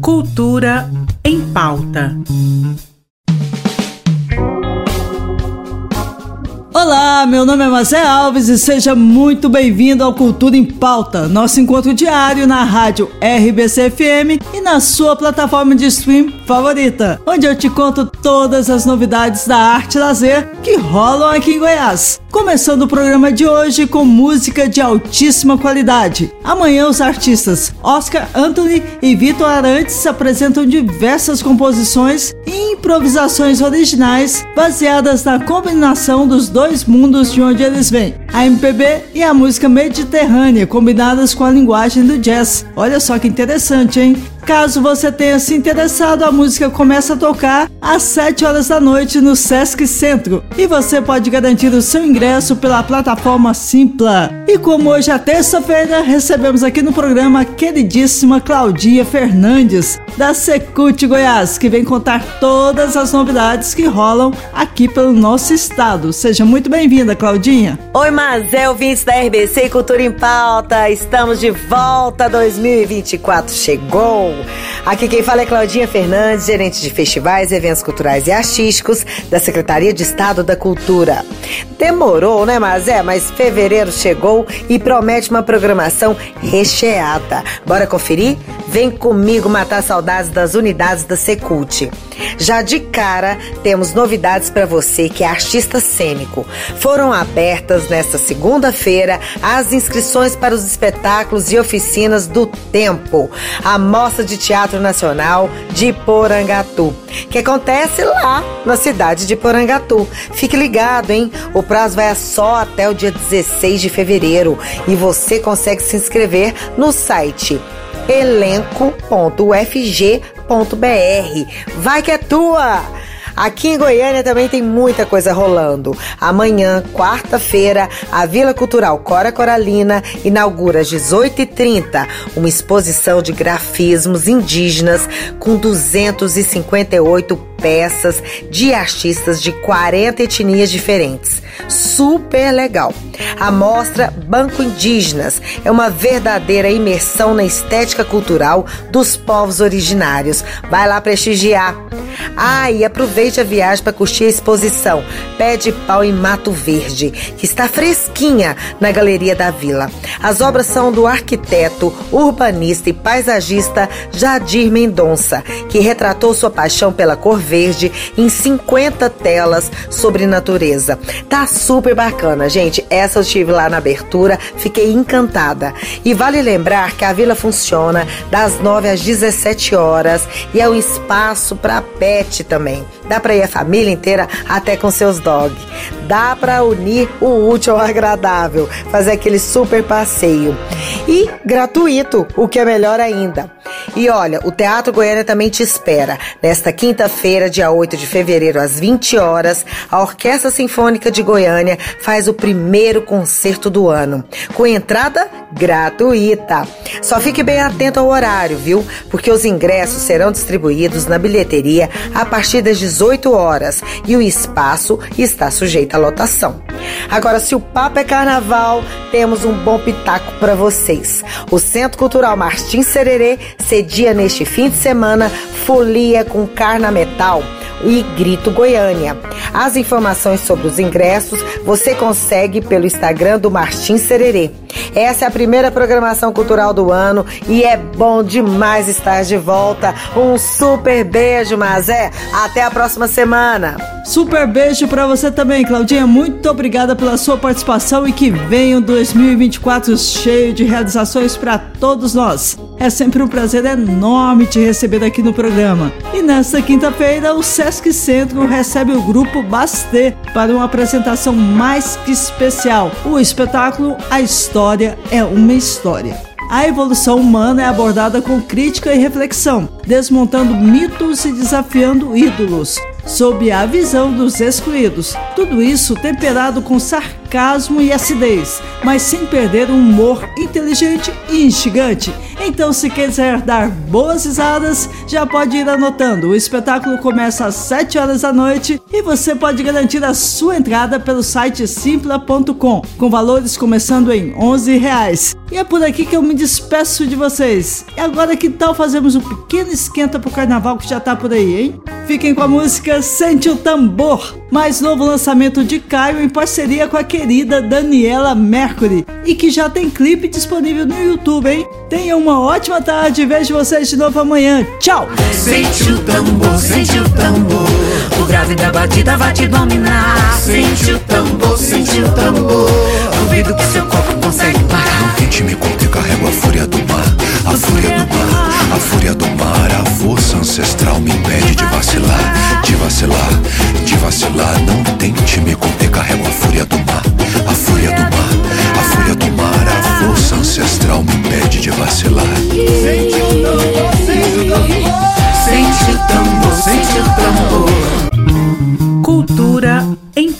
Cultura em pauta. Olá, meu nome é Mazé Alves e seja muito bem-vindo ao Cultura em Pauta, nosso encontro diário na rádio RBC FM e na sua plataforma de stream favorita, onde eu te conto todas as novidades da arte lazer que rolam aqui em Goiás. Começando o programa de hoje com música de altíssima qualidade. Amanhã os artistas Oscar Anthony e Vitor Arantes apresentam diversas composições e improvisações originais baseadas na combinação dos dois mundos de onde eles vêm, a MPB e a música mediterrânea combinadas com a linguagem do jazz. Olha só que interessante, hein? Caso você tenha se interessado, a música começa a tocar às 7 horas da noite no Sesc Centro e você pode garantir o seu ingresso pela plataforma Simpla. E como hoje é terça-feira, recebemos aqui no programa a queridíssima Claudinha Fernandes, da Secult Goiás, que vem contar todas as novidades que rolam aqui pelo nosso estado. Seja muito bem-vinda, Claudinha. Oi, Mazé, ouvintes da RBC Cultura em Pauta. Estamos de volta 2024. Chegou! Aqui quem fala é Claudinha Fernandes, gerente de festivais, eventos culturais e artísticos da Secretaria de Estado da Cultura. Demorou, né, mas é, mas fevereiro chegou e promete uma programação recheada. Bora conferir? Vem comigo matar saudades das unidades da Secult. Já de cara, temos novidades para você que é artista cênico. Foram abertas nesta segunda-feira as inscrições para os espetáculos e oficinas do Tempo, a Mostra de Teatro Nacional de Porangatu, que acontece lá na cidade de Porangatu. Fique ligado, hein? O prazo vai só até o dia 16 de fevereiro e você consegue se inscrever no site elenco.ufg.br. Vai que é tua! Aqui em Goiânia também tem muita coisa rolando. Amanhã, quarta-feira, a Vila Cultural Cora Coralina inaugura às 18h30 uma exposição de grafismos indígenas com 258 peças de artistas de 40 etnias diferentes. Super legal. A mostra Banco Indígenas é uma verdadeira imersão na estética cultural dos povos originários. Vai lá prestigiar. Ah, e aproveite a viagem para curtir a exposição Pé de Pau em Mato Verde, que está fresquinha na Galeria da Vila. As obras são do arquiteto, urbanista e paisagista Jadir Mendonça, que retratou sua paixão pela cor verde em 50 telas sobre natureza. Tá super bacana, gente. Essa eu estive lá na abertura, fiquei encantada. E vale lembrar que a vila funciona das 9 às 17 horas e é um espaço para pet também. Dá para ir a família inteira até com seus dog. Dá para unir o útil ao agradável, fazer aquele super passeio. E gratuito, o que é melhor ainda. E olha, o Teatro Goiânia também te espera. Nesta quinta-feira, dia 8 de fevereiro, às 20 horas, a Orquestra Sinfônica de Goiânia faz o primeiro concerto do ano, com entrada gratuita. Só fique bem atento ao horário, viu? Porque os ingressos serão distribuídos na bilheteria a partir das 18 horas e o espaço está sujeito à lotação. Agora, se o papo é carnaval, temos um bom pitaco para vocês. O Centro Cultural Martins Sererê cedia neste fim de semana folia com carna metal e Grito Goiânia. As informações sobre os ingressos você consegue pelo Instagram do Martins Sererê. Essa é a primeira programação cultural do ano e é bom demais estar de volta. Um super beijo, Mazé. Até a próxima semana. Super beijo para você também, Claudinha. Muito obrigada pela sua participação e que venha um 2024 cheio de realizações para todos nós. É sempre um prazer enorme te receber aqui no programa. E nesta quinta-feira, o Sesc Centro recebe o grupo Bastê para uma apresentação mais que especial. O espetáculo A História é uma História. A evolução humana é abordada com crítica e reflexão, desmontando mitos e desafiando ídolos sob a visão dos excluídos. Tudo isso temperado com sarcasmo e acidez, mas sem perder um humor inteligente e instigante, Então, se quiser dar boas risadas, já pode ir anotando. O espetáculo começa às 7 horas da noite e você pode garantir a sua entrada pelo site simpla.com, com valores começando em 11 reais. E é por aqui que eu me despeço de vocês. E agora que tal fazermos um pequeno esquenta pro carnaval que já tá por aí, hein? Fiquem com a música Sente o Tambor, mais novo lançamento de Caio em parceria com a querida Daniela Mercury e que já tem clipe disponível no YouTube, hein? Tenham uma ótima tarde e vejo vocês de novo amanhã. Tchau! Sente o tambor, sente o tambor, o grave da batida vai te dominar. Sente o tambor, sente o tambor, duvido que seu corpo consegue parar.